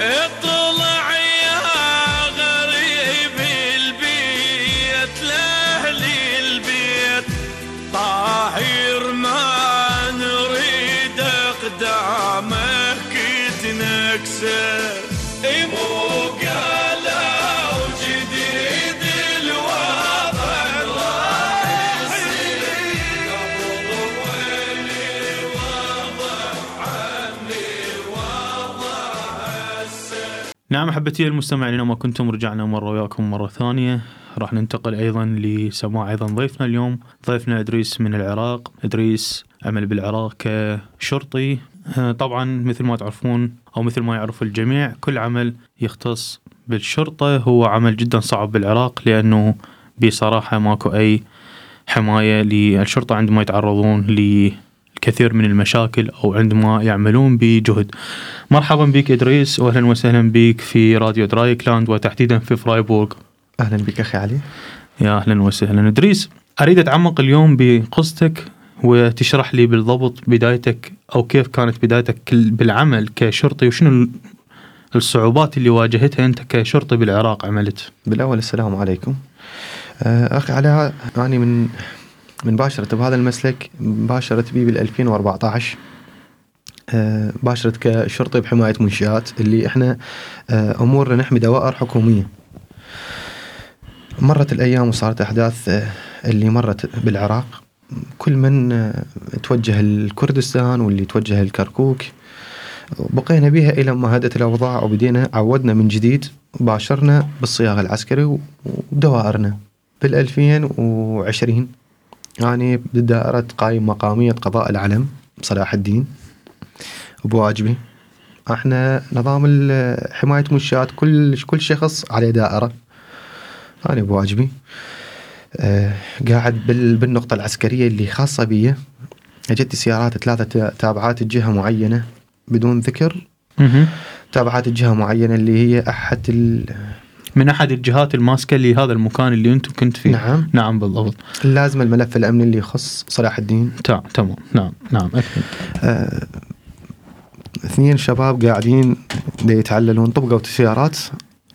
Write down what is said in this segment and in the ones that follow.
اطلع نعم أحبتي المستمعين اينما كنتم رجعنا مرة وياكم مرة ثانية. راح ننتقل أيضا لسماع أيضا ضيفنا اليوم. ضيفنا إدريس من العراق. إدريس عمل بالعراق كشرطي آه، طبعا مثل ما تعرفون أو مثل ما يعرف الجميع كل عمل يختص بالشرطة. هو عمل جدا صعب بالعراق لأنه بصراحة ماكو أي حماية للشرطة عندما يتعرضون للكثير من المشاكل أو عندما يعملون بجهد. مرحبا بك إدريس واهلا وسهلا بك في راديو درايكلاند وتحديدا في فرايبورغ. أهلا بك أخي علي يا أهلا وسهلا إدريس أريد أتعمق اليوم بقصتك وتشرح لي بالضبط بدايتك أو كيف كانت بدايتك بالعمل كشرطي وشنو ال- الصعوبات اللي واجهتها أنت كشرطي بالعراق عملت. بالأول السلام عليكم آه، أخي علي اني من من باشرت بهذا المسلك باشرت بي بال 2014 آه، باشرت كشرطي بحماية منشآت اللي إحنا آه، أمورنا نحمي دوائر حكومية. مرت الأيام وصارت أحداث آه، اللي مرت بالعراق. كل من توجه الكردستان واللي توجه الكركوك. بقينا بها إلى ما هدت الأوضاع وبدينا عودنا من جديد باشرنا بالصياغة العسكري ودوائرنا. بال 2020 يعني بدائرة قايم مقامية قضاء العلم صلاح الدين بواجبي إحنا نظام حماية منشآت كل كل شخص عليه دائرة أنا بواجبي آه قاعد بال بالنقطة العسكرية اللي خاصة بي اجتني سيارات ثلاثة تا- تابعات الجهة معينة بدون ذكر. تابعات الجهة معينة اللي هي أحد. من أحد الجهات الماسكة لهذا المكان اللي أنتم كنت فيه. نعم نعم بالضبط. لازم الملف الأمني اللي يخص صلاح الدين تمام تمام نعم نعم اكمل. آه، اثنين شباب قاعدين يتعللون طبقوا السيارات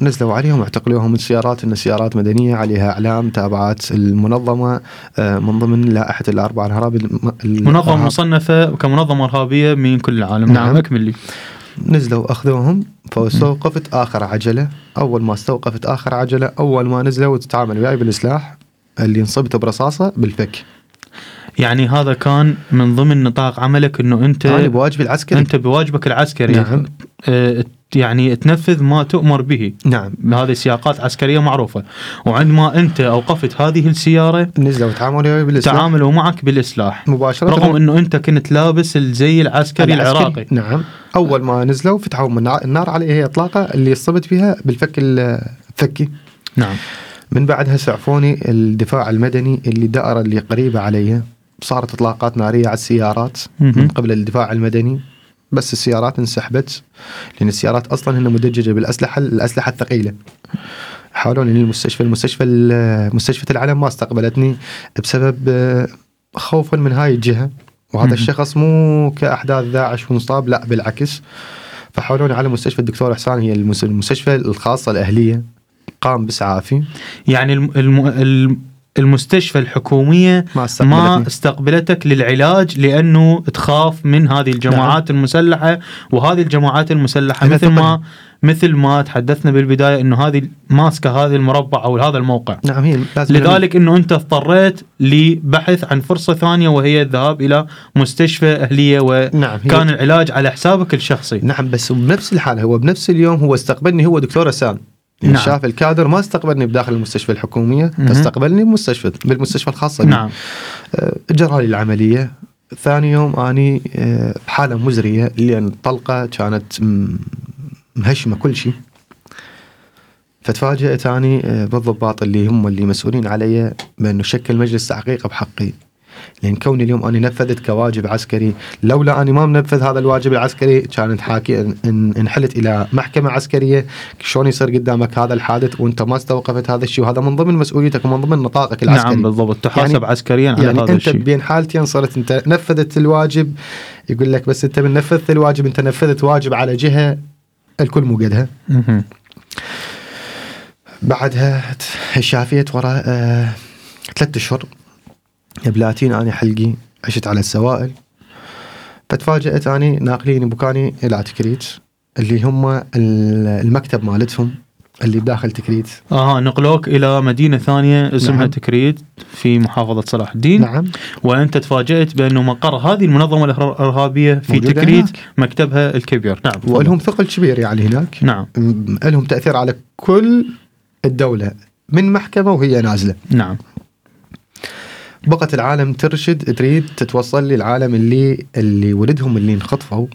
نزلوا عليهم واعتقلوهم من السيارات إن سيارات مدنية عليها إعلام تابعات المنظمة آه، من ضمن لائحة الاربع الهراب منظمة. مصنفة كمنظمة إرهابية من كل العالم. نعم, نعم. أكمل لي. نزلوا أخذوهم فاستوقفت آخر عجلة. أول ما استوقفت آخر عجلة أول ما نزلوا تتعامل وياي بالسلاح اللي انصبته برصاصة بالفك. يعني هذا كان من ضمن نطاق عملك إنه أنت أنا بواجبي العسكري. أنت بواجبك العسكري. نعم. آه، يعني تنفذ ما تؤمر به. نعم. هذه سياقات عسكرية معروفة. وعندما أنت أوقفت هذه السيارة نزلوا تعاملوا وياي بالسلاح تعاملوا معك بالاسلاح مباشرة. رغم إنه أنت كنت لابس الزي العسكري العراقي. نعم. أول ما نزلوا فتحوا من النار- عليه هي إطلاقة اللي صبت فيها بالفك الفكي. نعم. من بعدها سعفوني الدفاع المدني اللي دائرة اللي قريبة علي. صارت إطلاقات نارية على السيارات من. قبل الدفاع المدني. بس السيارات انسحبت لأن السيارات أصلا هن مدججة بالأسلحة الأسلحة الثقيلة. حاولوني للمستشفى المستشفى مستشفى العلم ما استقبلتني بسبب آه، خوفا من هاي الجهة. وهذا. الشخص مو كأحداث داعش ومصاب لا بالعكس. فحولوني على مستشفى الدكتور إحسان هي المس- المستشفى الخاصة الأهلية قام باسعافي يعني الم الم المستشفى الحكومية ما ما استقبلتك للعلاج لأنه تخاف من هذه الجماعات المسلحة وهذه الجماعات المسلحة مثل ما. مثل ما تحدثنا بالبداية إنه هذه ماسكة هذا المربع أو هذا الموقع. نعم هي لازم لذلك إنه أنت اضطريت لبحث عن فرصة ثانية وهي الذهاب إلى مستشفى أهلية وكان نعم العلاج على حسابك الشخصي. نعم بس بنفس الحال هو بنفس اليوم هو استقبلني هو دكتور اسام نعم. نعم. شاف الكادر ما استقبلني بداخل المستشفى الحكومية مهم. استقبلني بمستشفى بالمستشفى الخاصة. نعم آه، جرى لي العملية ثاني يوم أني آه، بحالة مزرية لأن الطلقة كانت مهشمة كل شيء فتفاجئت أني آه، بالضباط اللي هم اللي مسؤولين علي بأنه شكل مجلس تحقيق بحقي لأن كوني اليوم أنا نفذت كواجب عسكري لولا أني ما منفذ هذا الواجب العسكري كانت حاكي إن- ان انحلت إلى محكمة عسكرية. شلون يصير قدامك هذا الحادث وأنت ما استوقفت هذا الشيء؟ وهذا من ضمن مسؤوليتك ومن ضمن نطاقك العسكري. نعم بالضبط. تحاسب يعني- عسكريا على يعني هذا أنت الشيء. بين حالتين صرت أنت نفذت الواجب. يقول لك بس أنت من نفذت الواجب أنت نفذت واجب على جهة الكل مو قدها. بعدها شافيت ورا آه ثلاثة أشهر بلاتين اني حلقي عشت على السوائل. فتفاجأت أني ناقلين مكاني إلى تكريت اللي هم ال- المكتب مالتهم اللي بداخل تكريت. آه نقلوك إلى مدينة ثانية اسمها نعم. تكريت في محافظة صلاح الدين. نعم. وأنت تفاجأت بأنه مقر هذه المنظمة الإرهابية في تكريت هناك. مكتبها الكبير. نعم. ولهم ثقل كبير يعني هناك. نعم. لهم تأثير على كل الدولة من محكمة وهي نازلة. نعم. بقت العالم ترشد تريد تتوصل للعالم اللي اللي ولدهم اللي انخطفوا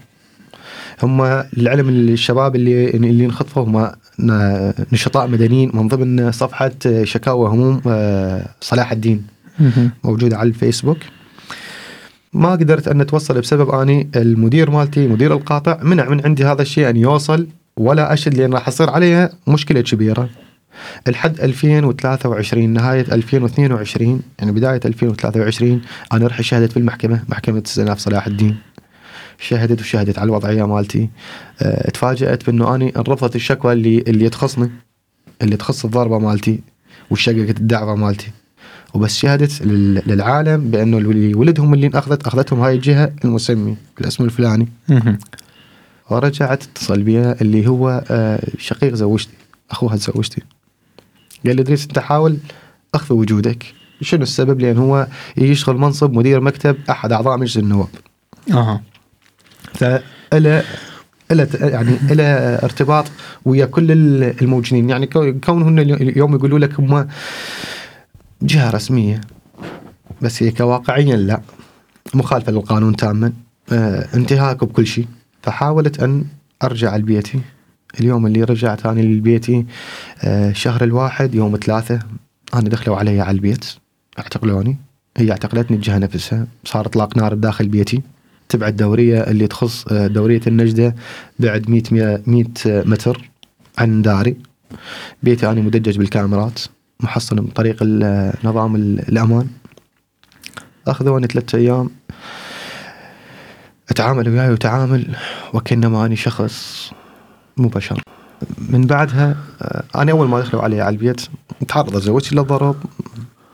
هم العلم الشباب اللي اللي انخطفوا هم نشطاء مدنيين من ضمن صفحة شكاوى هموم آه، صلاح الدين مهم. موجودة على الفيسبوك ما قدرت أن أتوصل بسبب أني المدير مالتي مدير القاطع منع من عندي هذا الشيء أن يوصل ولا اشد لأن راح يصير عليها مشكلة كبيرة. الحد 2023 نهاية 2022 يعني بداية 2023 أنا رحت شهدت في المحكمة محكمة استئناف صلاح الدين. شهدت وشهدت على الوضعية مالتي. أه تفاجأت بأنه أني رفضت الشكوى اللي اللي تخصني اللي تخص الضربة مالتي وشققت الدعوة مالتي. وبس شهدت لل- للعالم بأنه اللي ولدهم اللي اخذت أخذتهم هاي الجهة المسمي الاسم الفلاني. ورجعت اتصل بيها اللي هو آه، شقيق زوجتي أخوها زوجتي قال لي ادريس أنت حاول أخفي وجودك. شنو السبب؟ لأن هو يشغل منصب مدير مكتب أحد أعضاء مجلس النواب. أها. فإلى إلى يعني إلى ارتباط ويا كل ال- الموجودين. يعني كو- كونهم اليوم يقولوا لك هم جهة رسمية بس هي كواقعيا لا. مخالفة للقانون تاما. آه انتهاك بكل شيء. فحاولت أن أرجع لبيتي. اليوم اللي رجعت أنا لبيتي آه شهر الواحد يوم ثلاثة أنا دخلوا علي على البيت اعتقلوني. هي اعتقلتني الجهه نفسها صار اطلاق نار بداخل بيتي. تبع الدوريه اللي تخص آه، دورية النجدة بعد 100 100 100 متر عن داري. بيتي أنا مدجج بالكاميرات محصن من طريق ال- نظام ال- الأمان. أخذوني ثلاثة أيام. أتعامل وياي وتعامل وكأنما اني شخص مو بشر من بعدها آه، أنا أول ما دخلوا علي على البيت تعرضت زوجتي للضرب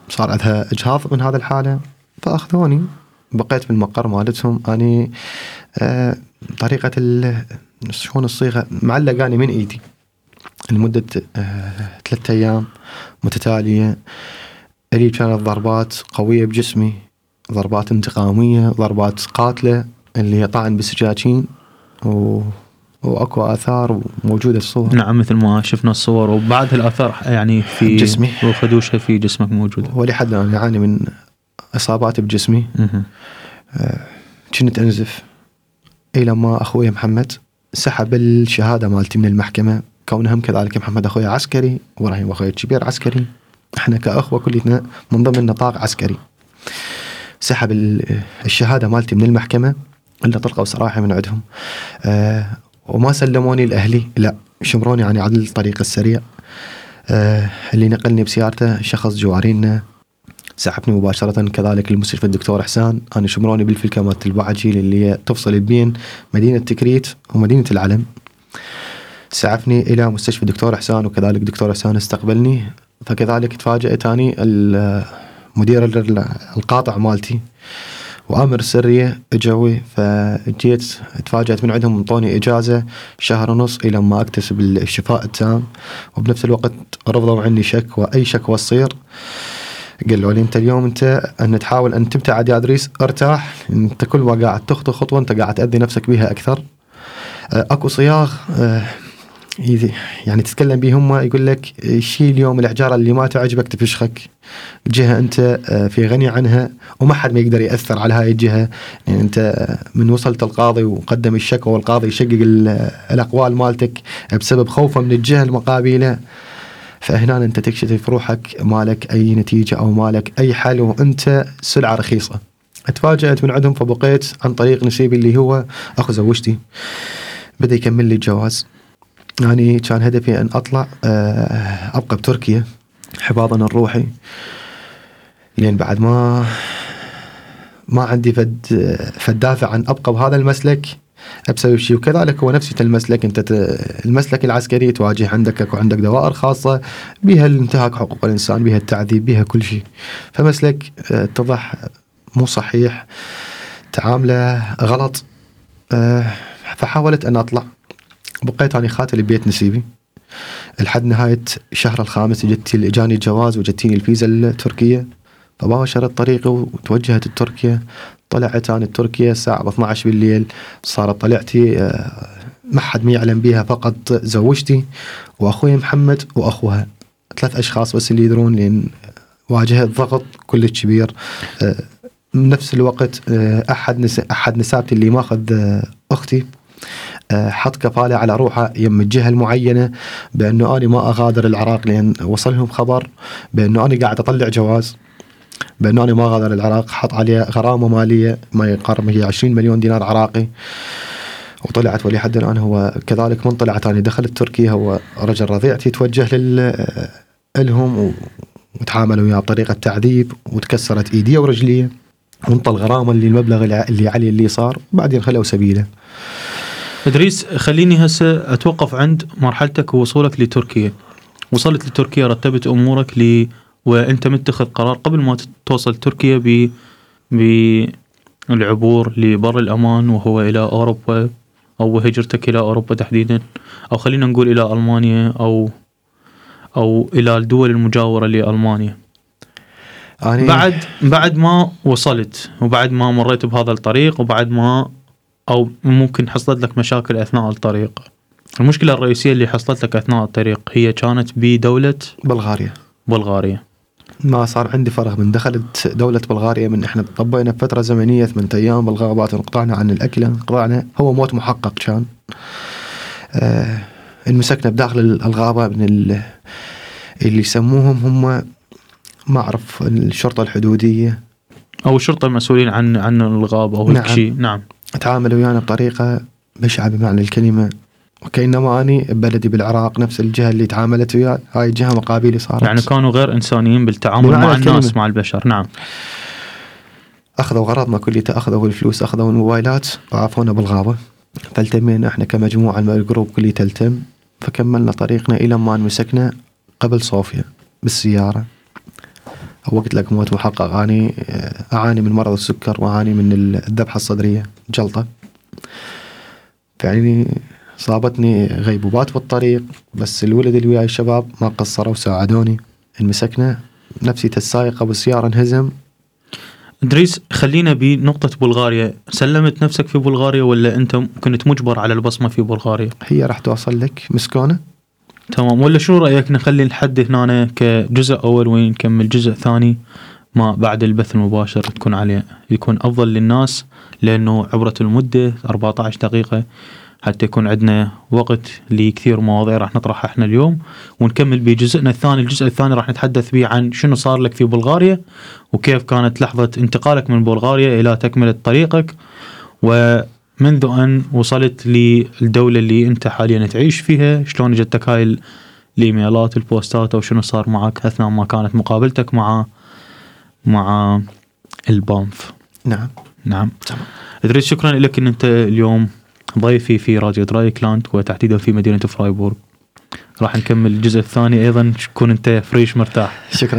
صار عندها إجهاض من هذه الحالة فأخذوني. بقيت بالمقر مالتهم. اني آه طريقة شلون الصيغة معلقاني من إيدي. لمدة آه ثلاثة أيام متتالية. اللي كانت ضربات قوية بجسمي ضربات انتقامية ضربات قاتلة اللي هي طعن بالسكاكين و... وأكو آثار وموجوده الصور نعم مثل ما شفنا الصور. وبعد الآثار يعني في جسمي. وخدوشها في جسمك موجودة. ولحد الآن اعاني من إصابات بجسمي. مهم. كنت أنزف إلى ما أخوي محمد سحب الشهاده مالتي من المحكمة. كونه هم كذلك محمد أخوي عسكري ورهيم أخوي الكبير عسكري. إحنا كاخوه كلنا من ضمن نطاق عسكري. سحب ال- الشهادة مالتي من المحكمة إلا طلقوا سراحة من عندهم. آه وما سلموني لأهلي. لا شمروني عن عدل الطريق السريع. آه اللي نقلني بسيارته شخص جوارينا. سحبني مباشرة. كذلك لمستشفى الدكتور حسان. أنا شمروني بالفلكة مالت البعجيل اللي تفصل بين مدينة تكريت ومدينة العلم. سعفني إلى مستشفى الدكتور حسان وكذلك الدكتور حسان استقبلني. فكذلك تفاجأت أني ال- مدير ال- القاطع مالتي. وأمر السريه إجوي فجيت تفاجأت من عندهم انطوني إجازة شهر ونص إلى ما أكتسب الشفاء التام. وبنفس الوقت رفضوا عني شكوى أي شكوى تصير قالوا لي أنت اليوم أنت أن تحاول أن تبتعد يا إدريس أرتاح. أنت كل ما قاعد تخطو خطوة أنت قاعد تأذي نفسك بها أكثر. آه، أكو صياغ يذي- يعني تتكلم به هم يقول لك شيل اليوم الحجاره اللي ما تعجبك تفشخك جهة أنت آه، في غني عنها وما حد ما يقدر يأثر على هاي الجهة يعني أنت من وصلت القاضي وقدم الشكوى والقاضي يشقق ال- الأقوال مالتك بسبب خوفه من الجهة المقابلة فهنا أنت تكشف روحك مالك أي نتيجة أو مالك أي حل وأنت سلعة رخيصة. اتفاجات من عندهم فبقيت عن طريق نسيبي اللي هو اخو زوجتي. بدأ يكمل لي الجواز. يعني كان هدفي أن أطلع آه، أبقى بتركيا حفاظا الروحي لأن بعد ما ما عندي فد فد دافع عن أبقى بهذا المسلك بسبب شيء وكذلك هو نفس المسلك. أنت ت... المسلك العسكري تواجه عندك اكو عندك دوائر خاصة بها الانتهاك حقوق الإنسان بها التعذيب بها كل شيء فمسلك آه، اتضح مو صحيح تعامله غلط آه، فحاولت أن أطلع. بقيت اني خاتل ببيت نسيبي. لحد نهاية الشهر الخامس جت جاني الجواز وجتيني الفيزا التركيه فباشرت طريقي وتوجهت لتركيا. طلعت أنا تركيا الساعة 12 بالليل. صارت طلعتي آه، ما حد ما يعلم بيها فقط زوجتي وأخوي محمد وأخوها. ثلاث أشخاص بس اللي يدرون لأن واجهت ضغط كلش كبير. آه، بنفس الوقت آه، أحد نس أحد نسابتي اللي ماخذ آه، أختي. آه، حط كفالة على روحه يم الجهة المعينة بأنه أنا ما أغادر العراق لأن وصلهم خبر بأنه أنا قاعد أطلع جواز بأنه أنا ما غادر العراق حط عليه غرامة مالية ما يقارب هي 20 مليون دينار عراقي. وطلعت ولحد الآن هو كذلك من طلعت أنا دخلت تركيا هو رجل رضيعتي توجه لل لهم وتعاملوا وياه بطريقة تعذيب وتكسرت إيديه ورجليه. وانطى الغرامة اللي المبلغ اللي عليه اللي صار بعدين خلوا سبيله. إدريس خليني هسه أتوقف عند مرحلتك ووصولك لتركيا. وصلت لتركيا رتبت أمورك ل وأنت متخذ قرار قبل ما توصل تركيا ب بالعبور لبر الأمان وهو إلى أوروبا أو هجرتك إلى أوروبا تحديدا. أو خلينا نقول إلى ألمانيا أو أو إلى الدول المجاورة لألمانيا. أنا بعد بعد ما وصلت وبعد ما مريت بهذا الطريق وبعد ما أو ممكن حصلت لك مشاكل أثناء الطريق. المشكلة الرئيسية اللي حصلت لك أثناء الطريق هي كانت بدولة بلغاريا. بلغاريا. ما صار عندي فرق من دخلت دولة بلغاريا من إحنا طبينا فترة زمنية ثمان أيام بالغابات انقطعنا عن الأكل انقطعنا. هو موت محقق كان. آه انمسكنا بداخل الغابة من ال- اللي يسموهم هم ما أعرف الشرطة الحدودية. أو الشرطه المسؤولين عن عن الغابة أو نعم. شيء نعم. تعاملوا ويانا بطريقة بشعة بمعنى الكلمة. وكأنما أني ببلدي بالعراق نفس الجهة اللي تعاملت وياي هاي الجهة مقابلي صارت. يعني كانوا غير إنسانيين بالتعامل مع الكلمة. الناس مع البشر. نعم. أخذوا غراضنا كليته اخذوا الفلوس أخذوا الموبايلات وعافونا بالغابة. فالتمينا إحنا كمجموعة من الجروب كلي تلتم فكملنا طريقنا إلى ما مسكنا قبل صوفيا بالسيارة. وقت لك موت محقق اني آه، أعاني من مرض السكر وأعاني من الذبحة الصدرية. جلطة. فيعني صابتني غيبوبات بالطريق بس الولد اللي وياي الشباب ما قصروا وساعدوني. انمسكنا. نفسي السائق بالسياره انهزم. ادريس خلينا بنقطة بلغاريا. سلمت نفسك في بلغاريا ولا أنت كنت مجبر على البصمة في بلغاريا؟ هي راح توصل لك. مسكونة. تمام. ولا شو رأيك نخلي الحد هنا كجزء أول ونكمل جزء ثاني ما بعد البث المباشر تكون عليه؟ يكون أفضل للناس لأنه عبرة المدة 14 دقيقة. حتى يكون عندنا وقت لكثير مواضيع راح نطرحها إحنا اليوم. ونكمل بجزءنا الثاني. الجزء الثاني راح نتحدث به عن شنو صار لك في بلغاريا وكيف كانت لحظة انتقالك من بلغاريا إلى تكملة طريقك. ومنذ أن وصلت للدولة اللي أنت حاليا تعيش فيها شلون اجتك هاي ال- الإيميلات البوستات أو شنو صار معك أثناء ما كانت مقابلتك مع مع البانف نعم. نعم. إدريس شكرا لك إن أنت اليوم ضيفي في راديو درايكلاند وتحديدا في مدينة فرايبورغ راح نكمل الجزء الثاني أيضا تكون انت fresh مرتاح. شكرا.